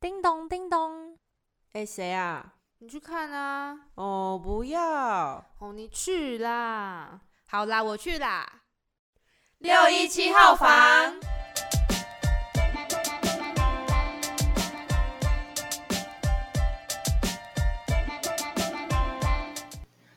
叮咚叮咚，哎，谁啊？你去看啊！哦，不要！哦，你去啦！好啦，我去啦。六一七号房，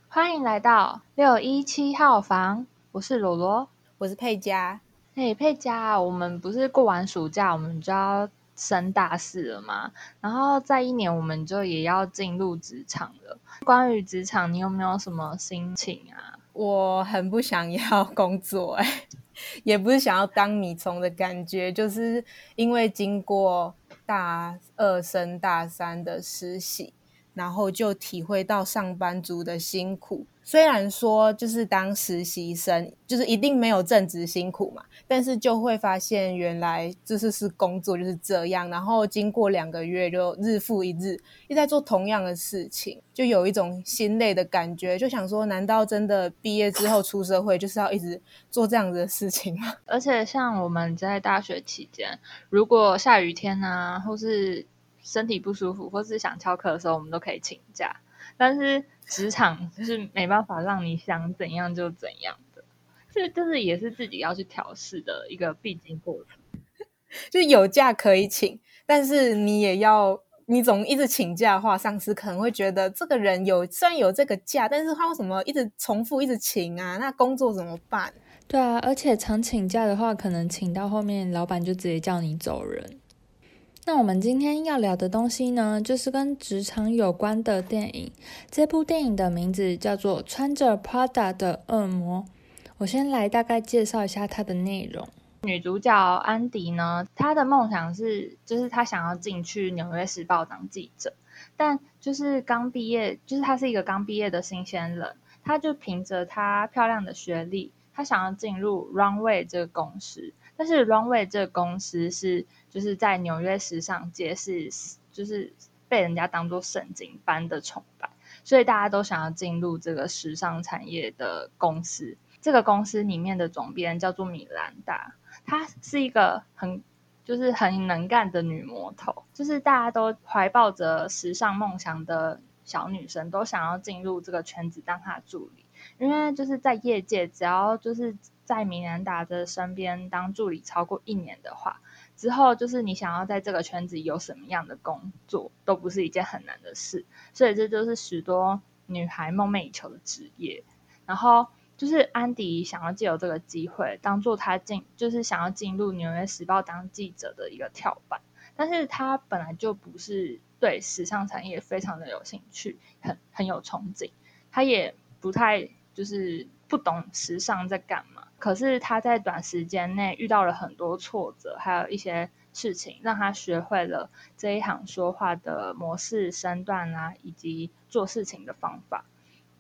欢迎来到六一七号房。我是罗罗，我是佩佳。嘿，佩佳，我们不是过完暑假，我们就要。升大四了嘛，然后再一年我们就也要进入职场了。关于职场，你有没有什么心情啊？我很不想要工作，哎，也不是想要当米虫的感觉，就是因为经过大二升大三的实习，然后就体会到上班族的辛苦。虽然说就是当实习生，就是一定没有正职辛苦嘛，但是就会发现原来就是是工作就是这样。然后经过两个月，就日复一日，一直在做同样的事情，就有一种心累的感觉。就想说，难道真的毕业之后出社会就是要一直做这样子的事情吗？而且像我们在大学期间，如果下雨天啊，或是身体不舒服，或是想翘课的时候，我们都可以请假。但是职场就是没办法让你想怎样就怎样的，这就是也是自己要去调试的一个必经过程。就有假可以请，但是你也要，你总一直请假的话，上司可能会觉得这个人有虽然有这个假，但是他为什么一直重复一直请啊？那工作怎么办？对啊，而且常请假的话，可能请到后面老板就直接叫你走人。那我们今天要聊的东西呢，就是跟职场有关的电影。这部电影的名字叫做《穿着 Prada 的恶魔》。我先来大概介绍一下它的内容。女主角安迪呢，她的梦想是，就是她想要进去《纽约时报》当记者，但就是刚毕业，就是她是一个刚毕业的新鲜人，她就凭着她漂亮的学历，她想要进入 Runway 这个公司。但是 Runway 这个公司是就是在纽约时尚界是就是被人家当做圣经般的崇拜，所以大家都想要进入这个时尚产业的公司。这个公司里面的总编叫做米兰达，她是一个很就是很能干的女魔头，就是大家都怀抱着时尚梦想的小女生都想要进入这个圈子当她的助理，因为就是在业界只要就是。在米兰达的身边当助理超过一年的话，之后就是你想要在这个圈子有什么样的工作，都不是一件很难的事。所以这就是许多女孩梦寐以求的职业。然后就是安迪想要借由这个机会，当做他进，就是想要进入《纽约时报》当记者的一个跳板。但是他本来就不是对时尚产业非常的有兴趣，很很有憧憬。他也不太就是不懂时尚在干嘛。可是他在短时间内遇到了很多挫折，还有一些事情让他学会了这一行说话的模式、身段啊，以及做事情的方法。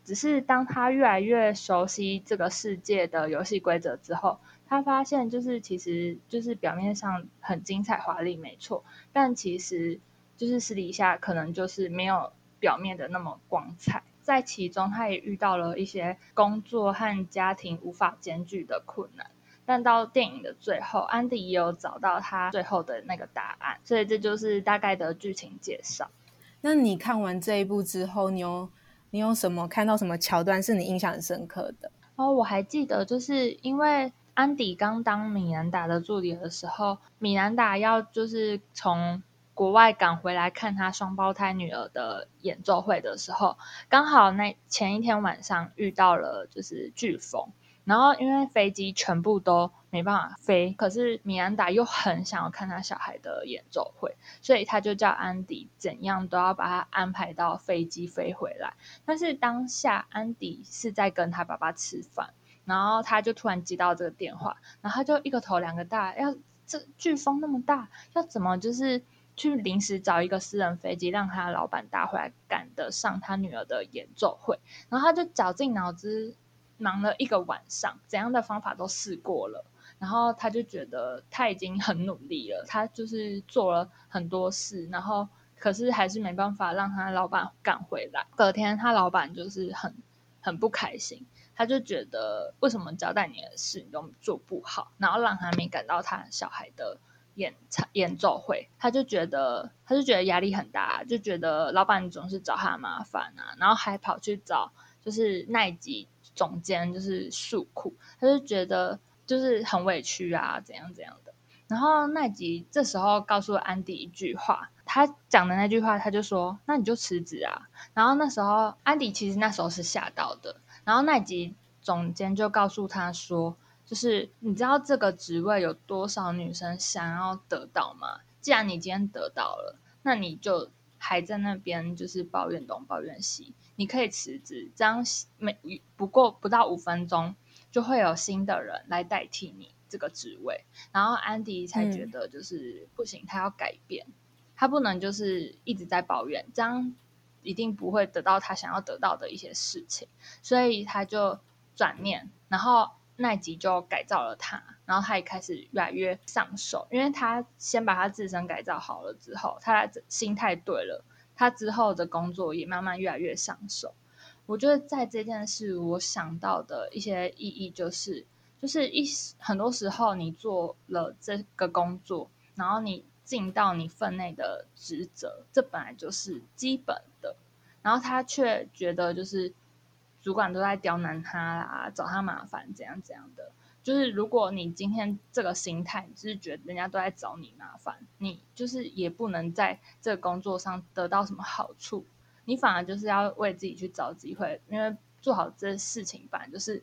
只是当他越来越熟悉这个世界的游戏规则之后，他发现就是其实就是表面上很精彩华丽，没错，但其实就是私底下可能就是没有表面的那么光彩。在其中，他也遇到了一些工作和家庭无法兼具的困难，但到电影的最后，安迪也有找到他最后的那个答案，所以这就是大概的剧情介绍。那你看完这一部之后，你有你有什么看到什么桥段是你印象很深刻的？哦，我还记得，就是因为安迪刚当米兰达的助理的时候，米兰达要就是从。国外赶回来看他双胞胎女儿的演奏会的时候，刚好那前一天晚上遇到了就是飓风，然后因为飞机全部都没办法飞，可是米安达又很想要看他小孩的演奏会，所以他就叫安迪怎样都要把他安排到飞机飞回来。但是当下安迪是在跟他爸爸吃饭，然后他就突然接到这个电话，然后他就一个头两个大，要这飓风那么大，要怎么就是。去临时找一个私人飞机，让他老板搭回来，赶得上他女儿的演奏会。然后他就绞尽脑汁忙了一个晚上，怎样的方法都试过了。然后他就觉得他已经很努力了，他就是做了很多事，然后可是还是没办法让他老板赶回来。隔天他老板就是很很不开心，他就觉得为什么交代你的事你都做不好，然后让他没赶到他小孩的。演唱演奏会，他就觉得他就觉得压力很大，就觉得老板总是找他麻烦啊，然后还跑去找就是奈吉总监就是诉苦，他就觉得就是很委屈啊，怎样怎样的。然后奈吉这时候告诉安迪一句话，他讲的那句话，他就说：“那你就辞职啊。”然后那时候安迪其实那时候是吓到的，然后奈吉总监就告诉他说。就是你知道这个职位有多少女生想要得到吗？既然你今天得到了，那你就还在那边就是抱怨东抱怨西，你可以辞职，这样每不过不到五分钟就会有新的人来代替你这个职位。然后安迪才觉得就是不行，他要改变，他不能就是一直在抱怨，这样一定不会得到他想要得到的一些事情，所以他就转念，然后。奈吉就改造了他，然后他也开始越来越上手，因为他先把他自身改造好了之后，他心态对了，他之后的工作也慢慢越来越上手。我觉得在这件事，我想到的一些意义就是，就是一很多时候你做了这个工作，然后你尽到你分内的职责，这本来就是基本的，然后他却觉得就是。主管都在刁难他啦，找他麻烦，怎样怎样的。就是如果你今天这个心态，就是觉得人家都在找你麻烦，你就是也不能在这个工作上得到什么好处，你反而就是要为自己去找机会，因为做好这事情，反正就是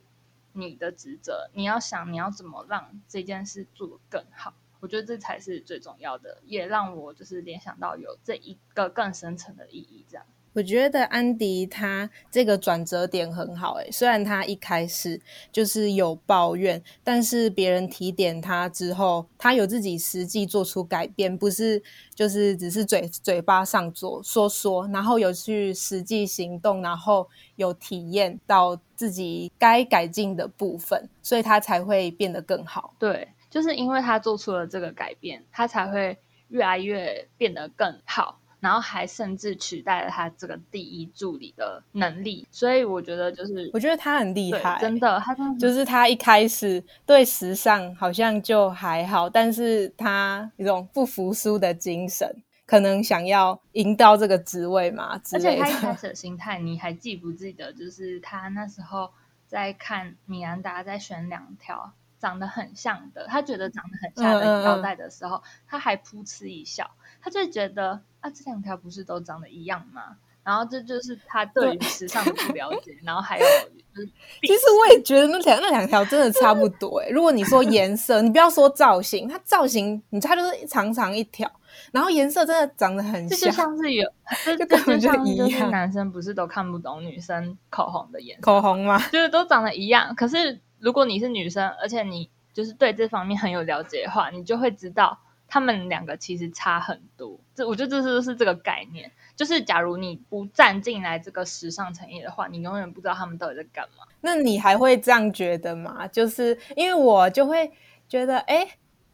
你的职责。你要想你要怎么让这件事做得更好，我觉得这才是最重要的，也让我就是联想到有这一个更深层的意义，这样。我觉得安迪他这个转折点很好诶，虽然他一开始就是有抱怨，但是别人提点他之后，他有自己实际做出改变，不是就是只是嘴嘴巴上做说说，然后有去实际行动，然后有体验到自己该改进的部分，所以他才会变得更好。对，就是因为他做出了这个改变，他才会越来越变得更好。然后还甚至取代了他这个第一助理的能力，所以我觉得就是，我觉得他很厉害，真的，他就是他一开始对时尚好像就还好，但是他一种不服输的精神，可能想要赢到这个职位嘛，而且他一开始的心态，你还记不记得？就是他那时候在看米兰达在选两条长得很像的，他觉得长得很像的腰带的时候，他还噗嗤一笑，他就觉得。啊，这两条不是都长得一样吗？然后这就是他 对于时尚的不了解。然后还有，其实我也觉得那两那两条真的差不多。哎，如果你说颜色，你不要说造型，它造型你它就是长长一条，然后颜色真的长得很像，就像是有，就根本就一样。男生不是都看不懂女生口红的颜色？口红吗？就是都长得一样。可是如果你是女生，而且你就是对这方面很有了解的话，你就会知道。他们两个其实差很多，这我觉得这是是这个概念，就是假如你不站进来这个时尚产业的话，你永远不知道他们到底在干嘛。那你还会这样觉得吗？就是因为我就会觉得，哎，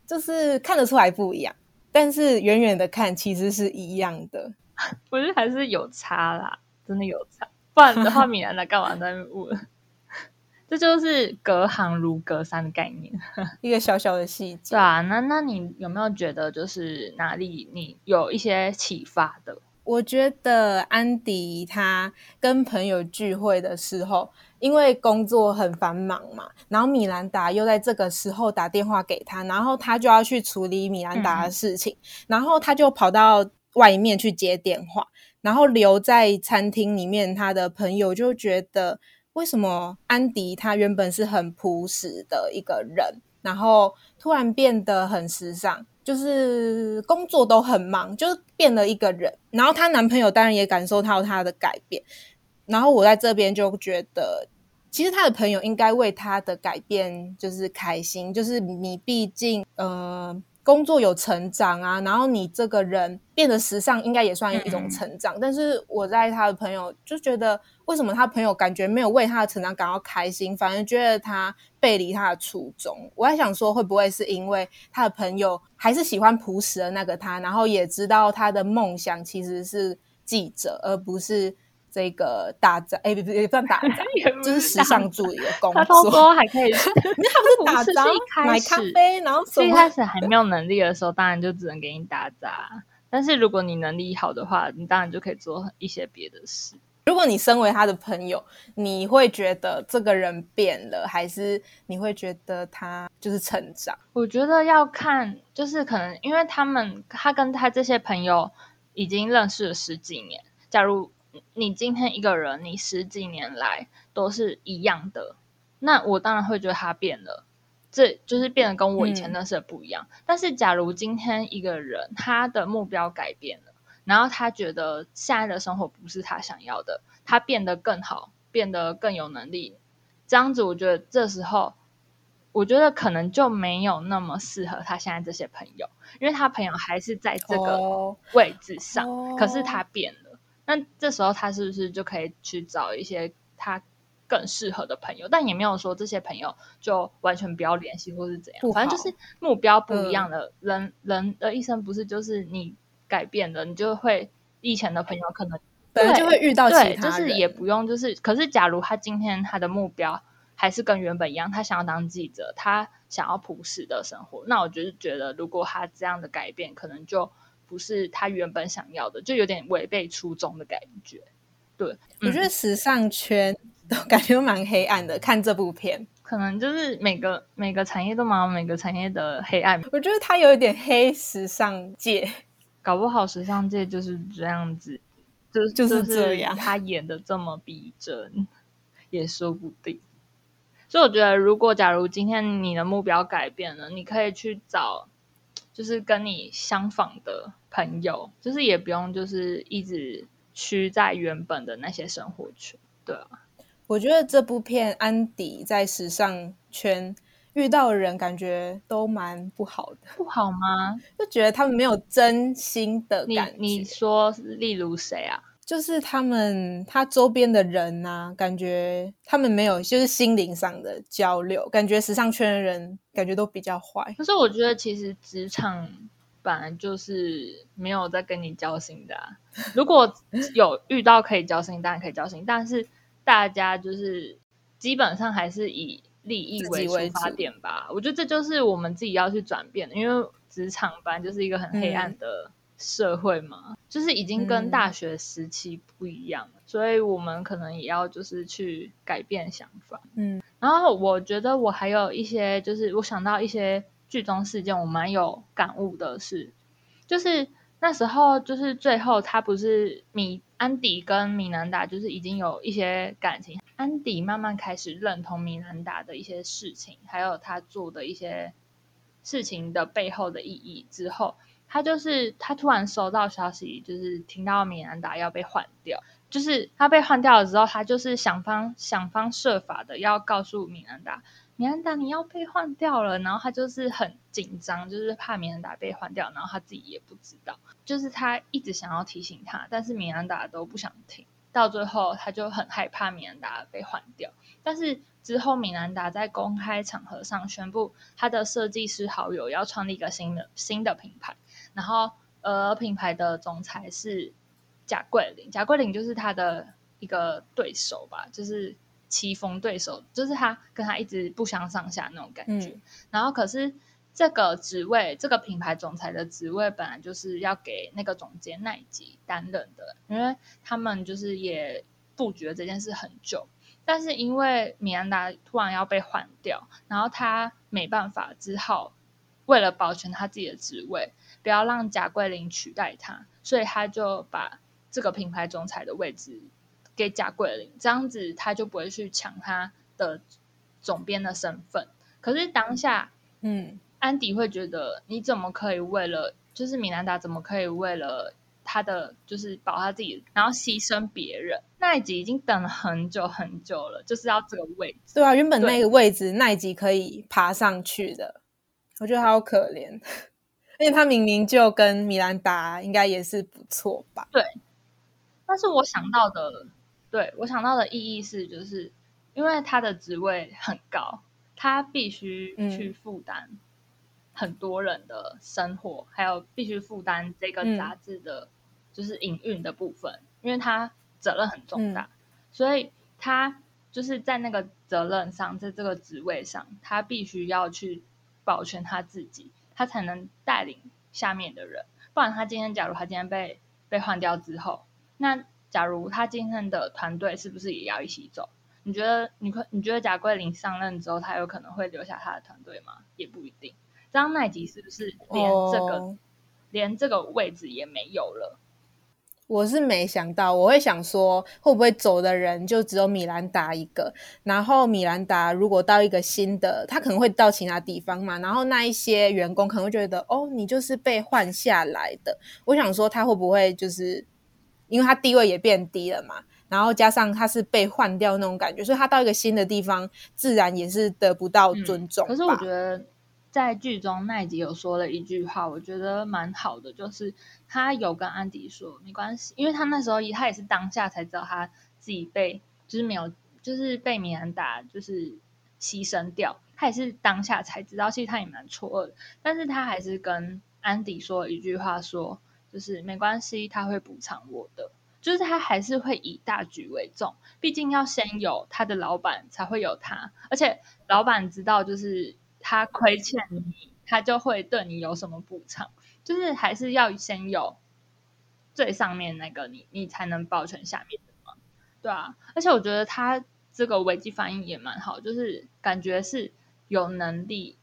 就是看得出来不一样，但是远远的看其实是一样的。我觉得还是有差啦，真的有差，不然的话，米兰的干嘛在问？这就是隔行如隔山的概念，一个小小的细节。对啊，那那你有没有觉得就是哪里你有一些启发的？我觉得安迪他跟朋友聚会的时候，因为工作很繁忙嘛，然后米兰达又在这个时候打电话给他，然后他就要去处理米兰达的事情，然后他就跑到外面去接电话，然后留在餐厅里面，他的朋友就觉得。为什么安迪他原本是很朴实的一个人，然后突然变得很时尚，就是工作都很忙，就是变了一个人。然后她男朋友当然也感受到她的改变。然后我在这边就觉得，其实她的朋友应该为她的改变就是开心，就是你毕竟呃。工作有成长啊，然后你这个人变得时尚，应该也算一种成长。但是我在他的朋友就觉得，为什么他朋友感觉没有为他的成长感到开心，反而觉得他背离他的初衷？我在想说，会不会是因为他的朋友还是喜欢朴实的那个他，然后也知道他的梦想其实是记者，而不是。这个打杂，哎，不不，也不算打杂，就是时尚助理的工作他偷作。说还可以，他不是打杂买咖啡，然后一开始还没有能力的时候，当然就只能给你打杂。但是如果你能力好的话，你当然就可以做一些别的事。如果你身为他的朋友，你会觉得这个人变了，还是你会觉得他就是成长？我觉得要看，就是可能因为他们他跟他这些朋友已经认识了十几年。假如你今天一个人，你十几年来都是一样的，那我当然会觉得他变了，这就是变得跟我以前嗯。认识的不一样。但是假如今天一个人他的目标改变了，然后他觉得现在的生活不是他想要的，他变得更好，变得更有能力，这样子，我觉得这时候，我觉得可能就没有那么适合他现在这些朋友，因为他朋友还是在这个哦。位置上，哦可是他变了，那这时候他是不是就可以去找一些他更适合的朋友？但也没有说这些朋友就完全不要联系或是怎样，反正就是目标不一样的、人，人的一生不是就是你改变了，你就会以前的朋友可能本来就会遇到其对，就是也不用，就是可是，假如他今天他的目标还是跟原本一样，他想要当记者，他想要朴实的生活，那我就是觉得，如果他这样的改变，可能就不是他原本想要的，就有点违背初衷的感觉。对，我觉得嗯时尚圈都 感觉蛮黑暗的。看这部片，可能就是每个每个产业都蛮有每个产业的黑暗，我觉得他有一点黑时尚界。搞不好时尚界就是这样子，就就是是这样他演的这么逼真，也说不定。所以我觉得，如果假如今天你的目标改变了，你可以去找就是跟你相仿的朋友，就是也不用就是一直屈在原本的那些生活圈。对啊，我觉得这部片安迪在时尚圈遇到的人，感觉都蛮不好的，不好吗？就觉得他们没有真心的感觉。你说，例如谁啊？就是他们他周边的人呐、感觉他们没有就是心灵上的交流，感觉时尚圈的人感觉都比较坏。可是我觉得其实职场本来就是没有在跟你交心的、啊。如果 有遇到可以交心，当然可以交心，但是大家就是基本上还是以利益为为出发点吧。我觉得这就是我们自己要去转变的，因为职场本来就是一个很黑暗的社会嘛，就是已经跟嗯大学时期不一样了，所以我们可能也要就是去改变想法。嗯，然后我觉得我还有一些，就是我想到一些剧中事件，我蛮有感悟的是，就是那时候就是最后他不是米安迪跟米兰达就是已经有一些感情，安迪慢慢开始认同米兰达的一些事情，还有他做的一些事情的背后的意义之后，他就是他突然收到消息，就是听到米兰达要被换掉。就是他被换掉了之后，他就是想方想方设法的要告诉米兰达，米兰达你要被换掉了，然后他就是很紧张，就是怕米兰达被换掉，然后他自己也不知道，就是他一直想要提醒他，但是米兰达都不想听，到最后他就很害怕米兰达被换掉，但是之后米兰达在公开场合上宣布，他的设计师好友要创立一个新的新的品牌，然后呃品牌的总裁是贾桂林，贾桂林就是他的一个对手吧，就是棋逢对手，就是他跟他一直不相上下那种感觉。嗯然后可是这个职位，这个品牌总裁的职位本来就是要给那个总监奈吉担任的，因为他们就是也布局了这件事很久。但是因为米兰达突然要被换掉，然后他没办法，只好为了保全他自己的职位，不要让贾桂林取代他，所以他就把这个品牌总裁的位置给贾桂林，这样子他就不会去抢他的总编的身份。可是当下嗯，安迪会觉得，你怎么可以为了，就是米兰达怎么可以为了他的就是保他自己，然后牺牲别人？那一集已经等了很久很久了，就是要这个位置。对啊，原本那个位置奈吉可以爬上去的，我觉得好可怜，而且他明明就跟米兰达应该也是不错吧？对但是我想到的，对我想到的意义是，就是因为他的职位很高，他必须嗯去负担很多人的生活，还有必须负担这个嗯杂志的，就是营运的部分，因为他责任很重大，所以他就是在那个责任上，在这个职位上，他必须要去保全他自己，他才能带领下面的人。不然，他今天假如他今天被被换掉之后，那假如他今天的团队是不是也要一起走？你觉得你可你觉得贾桂林上任之后，他有可能会留下他的团队吗？也不一定。张奈吉是不是连这个、连这个位置也没有了？我是没想到，我会想说，会不会走的人就只有米兰达一个？然后米兰达如果到一个新的，他可能会到其他地方嘛。然后那一些员工可能会觉得，哦，你就是被换下来的。我想说，他会不会就是因为他地位也变低了嘛？然后加上他是被换掉那种感觉，所以他到一个新的地方，自然也是得不到尊重、嗯可是我觉得在剧中奈吉有说了一句话，我觉得蛮好的，就是他有跟安迪说没关系，因为他那时候他也是当下才知道他自己被就是没有就是被米兰达就是牺牲掉，他也是当下才知道，其实他也蛮错愕的，但是他还是跟安迪说了一句话说就是没关系，他会补偿我的。就是他还是会以大局为重，毕竟要先有他的老板，才会有他。而且老板知道，就是他亏欠你，他就会对你有什么补偿。就是还是要先有最上面那个你，你才能保全下面的嘛。对啊，而且我觉得他这个危机反应也蛮好，就是感觉是有能力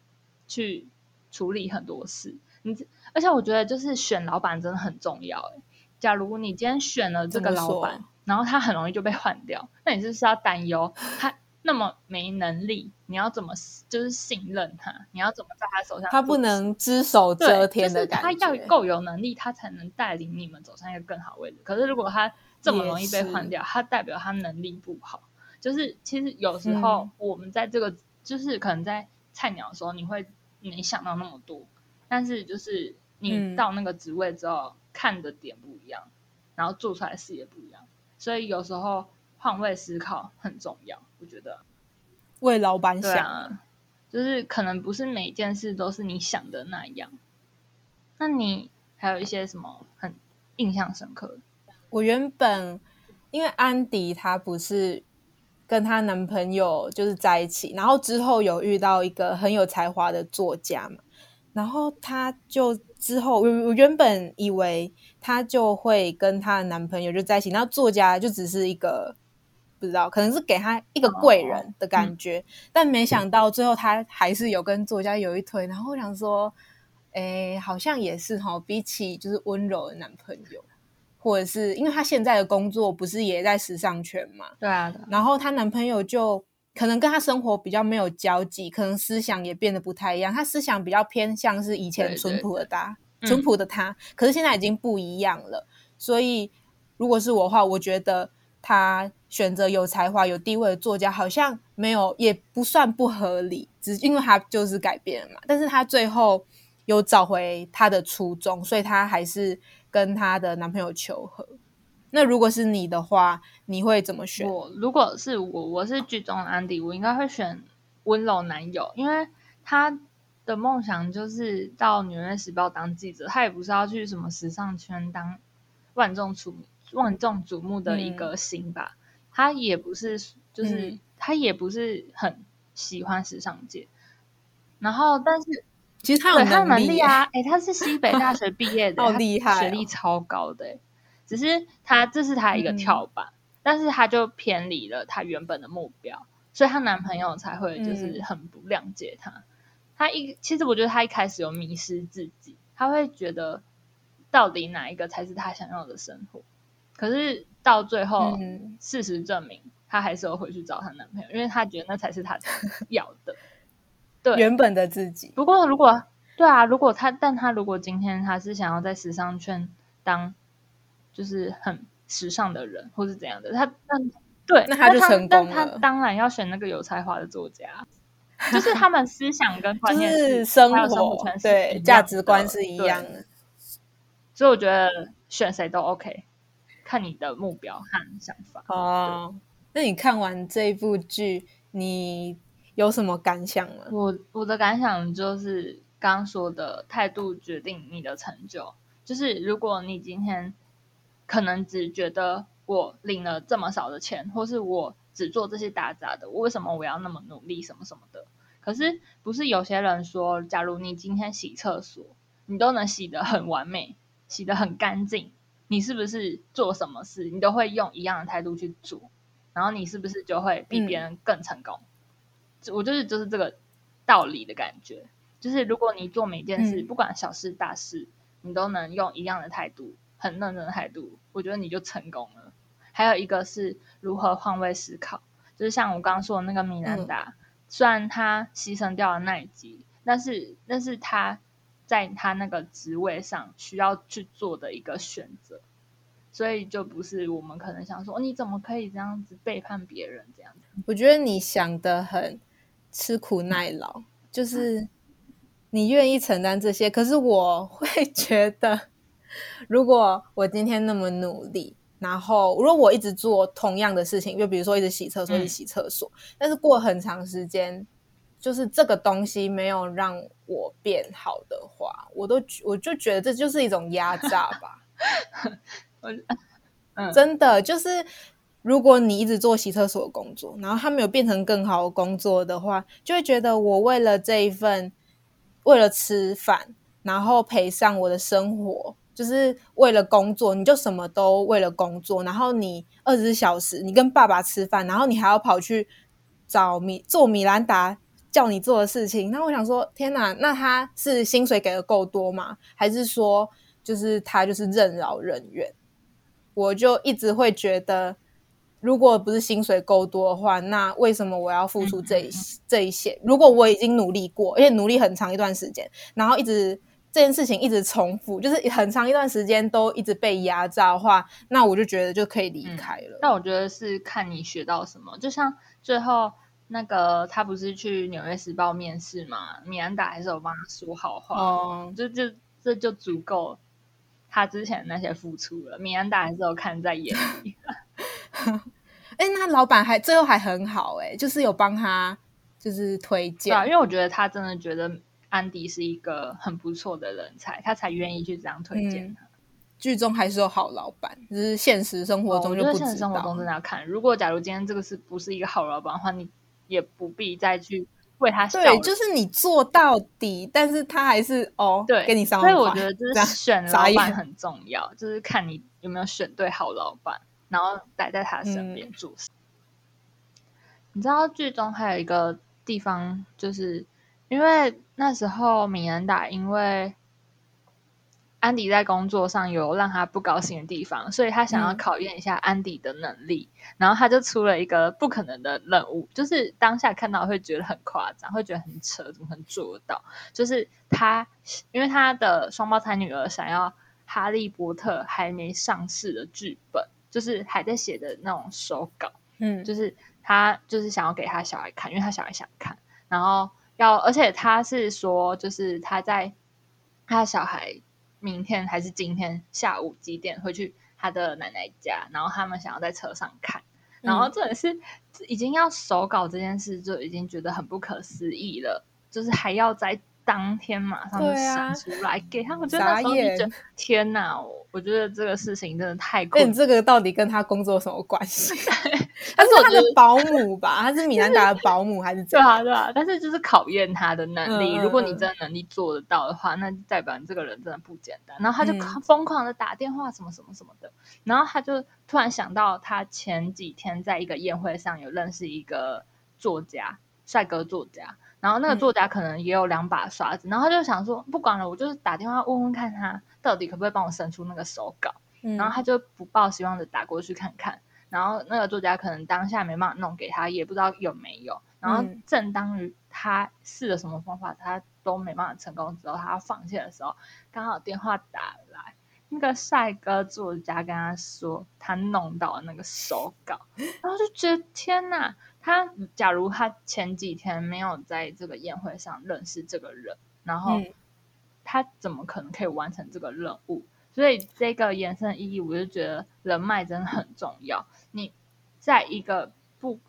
去处理很多事。你而且我觉得就是选老板真的很重要、欸。假如你今天选了这个老板，然后他很容易就被换掉，那你就是要担忧他那么没能力？你要怎么就是信任他？你要怎么在他手上？他不能只手遮天的感觉。他要够有能力，他才能带领你们走上一个更好位置。可是如果他这么容易被换掉，他代表他能力不好。就是其实有时候嗯我们在这个，就是可能在菜鸟的时候，你会没想到那么多，但是就是你嗯到那个职位之后，看的点不一样，然后做出来的事也不一样，所以有时候换位思考很重要，我觉得。为老板想，啊，就是可能不是每件事都是你想的那样。那你还有一些什么很印象深刻的？我原本因为安迪她不是跟她男朋友就是在一起，然后之后有遇到一个很有才华的作家嘛，然后她就之后我我原本以为她就会跟她的男朋友就在一起，然后作家就只是一个不知道，可能是给他一个贵人的感觉，但没想到最后他还是有跟作家有一腿，然后我想说，哎，好像也是哈，比起就是温柔的男朋友。或者是因为他现在的工作不是也在时尚圈嘛，对啊，对啊然后她男朋友就可能跟她生活比较没有交集，可能思想也变得不太一样。他思想比较偏向是以前淳朴的他，对淳朴的他，可是现在已经不一样了。所以如果是我的话，我觉得他选择有才华、有地位的作家，好像没有也不算不合理，只因为他就是改变了嘛。但是他最后有找回他的初衷，所以他还是跟她的男朋友求和。那如果是你的话，你会怎么选？我如果是我，我是剧中的安迪，我应该会选温柔男友，因为他的梦想就是到《纽约时报》当记者，他也不是要去什么时尚圈当万众瞩万众瞩目的一个星吧，他也不是，就是、嗯。他也不是很喜欢时尚界，然后但是其实他有对他有能力啊，诶，他是西北大学毕业的，好厉害哦学历超高的诶，只是他这是他一个嗯。跳板，但是他就偏离了他原本的目标，所以她男朋友才会就是嗯。很不谅解她。她一其实我觉得她一开始有迷失自己，她会觉得到底哪一个才是她想要的生活，可是到最后，嗯。事实证明，她还是有回去找她男朋友，因为她觉得那才是她 要的。对，原本的自己。不过如果对啊，如果她，但她如果今天她是想要在时尚圈当就是很时尚的人，或是怎样的，她那对，那她就成功但她当然要选那个有才华的作家，就是他们思想跟观就念是生活对价值观是一样的。所以我觉得选谁都 OK，看你的目标和想法。哦，那你看完这一部剧，你有什么感想吗？我我的感想就是刚刚说的态度决定你的成就。就是如果你今天可能只觉得我领了这么少的钱，或是我只做这些打杂的，为什么我要那么努力，什么什么的？可是不是有些人说，假如你今天洗厕所，你都能洗得很完美，洗得很干净，你是不是做什么事你都会用一样的态度去做？然后你是不是就会比别人更成功？我就是就是这个道理的感觉。就是如果你做每件事，不管小事大事，你都能用一样的态度，很认真的态度，我觉得你就成功了。还有一个是如何换位思考，就是像我刚刚说的那个米兰达，虽然他牺牲掉了那一集，但是但是他在他那个职位上需要去做的一个选择，所以就不是我们可能想说你怎么可以这样子背叛别人这样子。我觉得你想的很吃苦耐劳，就是你愿意承担这些。可是我会 觉得，如果我今天那么努力，然后如果我一直做同样的事情，就比如说一直洗厕所，一直洗厕所，但是过很长时间，就是这个东西没有让我变好的话，我都我就觉得这就是一种压榨吧。嗯，真的就是，如果你一直做洗厕所的工作，然后他没有变成更好的工作的话，就会觉得我为了这一份，为了吃饭，然后赔上我的生活，就是为了工作，你就什么都为了工作，然后你二十四小时，你跟爸爸吃饭，然后你还要跑去找米做米兰达叫你做的事情，那我想说，天哪，那他是薪水给的够多吗？还是说，就是他就是任劳任怨？我就一直会觉得，如果不是薪水够多的话，那为什么我要付出这一、这一些？如果我已经努力过，而且努力很长一段时间，然后一直这件事情一直重复，就是很长一段时间都一直被压榨的话，那我就觉得就可以离开了。但我觉得是看你学到什么，就像最后那个他不是去《纽约时报》面试嘛，米兰达还是有帮他说好话，哦，就就这就足够他之前那些付出了，米兰达还是有看在眼里。哎，那老板还最后还很好、哎，就是有帮他就是推对荐，啊，因为我觉得他真的觉得安迪是一个很不错的人才，他才愿意去这样推荐他。剧中还是有好老板，只是现实生活中就不知道。得现实生活中真的要看，如果假如今天这个是不是一个好老板的话，你也不必再去为他效对，就是你做到底，但是他还是哦，对，给你三所以。我觉得就是选 老板很重要，就是看你有没有选对好老板，然后待在他身边嗯做事。你知道剧中还有一个地方，就是因为那时候米兰达因为安迪在工作上有让他不高兴的地方，所以他想要嗯。考验一下安迪的能力，然后他就出了一个不可能的任务，就是当下看到会觉得很夸张，会觉得很扯，怎么可能做到？就是他，因为他的双胞胎女儿想要《哈利波特》还没上市的剧本，就是还在写的那种手稿，嗯，就是他就是想要给他小孩看，因为他小孩想看，然后要，而且他是说，就是他在他的小孩明天还是今天下午几点会去他的奶奶家，然后他们想要在车上看，然后这也是已经要手稿这件事就已经觉得很不可思议了，就是还要在当天马上就对啊生出来给他，我觉得那时候就觉得天哪，我我觉得这个事情真的太那困你这个到底跟他工作有什么关系？他但是他的保姆吧？他是米兰达的保姆还是怎样？对啊，对啊，但是就是考验他的能力。如果你嗯真的能力做得到的话，那代表你这个人真的不简单。然后他就嗯疯狂的打电话，什么什么什么的。然后他就突然想到，他前几天在一个宴会上有认识一个作家，帅哥作家。然后那个嗯作家可能也有两把刷子，然后他就想说，不管了，我就是打电话问问看他到底可不可以帮我伸出那个手稿。嗯然后他就不抱希望的打过去看看，然后那个作家可能当下没办法弄给他，也不知道有没有。然后嗯正当于他试了什么方法，他都没办法成功之后，他要放弃的时候，刚好电话打来，那个帅哥作家跟他说他弄到了那个手稿，然后就觉得天哪！他假如他前几天没有在这个宴会上认识这个人，然后嗯他怎么可能可以完成这个任务？所以这个延伸意义，我就觉得人脉真的很重要。你在一个不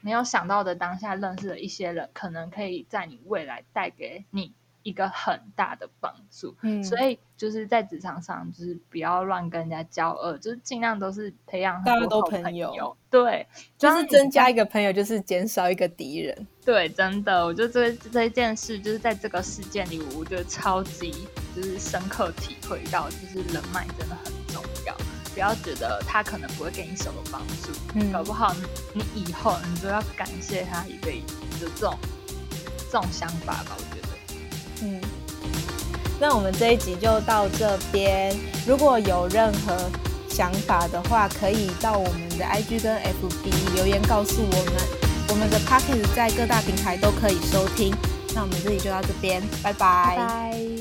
没有想到的当下认识的一些人，可能可以在你未来带给你一个很大的帮助。嗯，所以就是在职场上，就是不要乱跟人家交恶，就是尽量都是培养很大家都多好朋朋友对，就是增加一个朋友，就是减少一个敌人。对，真的，我觉得这这一件事，就是在这个事件里，我觉得超级就是深刻体会到，就是人脉真的很重要。不要觉得他可能不会给你什么帮助，嗯搞不好你以后你都要感谢他一辈子，就这种这种想法吧。嗯，那我们这一集就到这边。如果有任何想法的话，可以到我们的 IG 跟 FB 留言告诉我们。我们的 p o c k e t 在各大平台都可以收听。那我们这里就到这边，拜拜拜。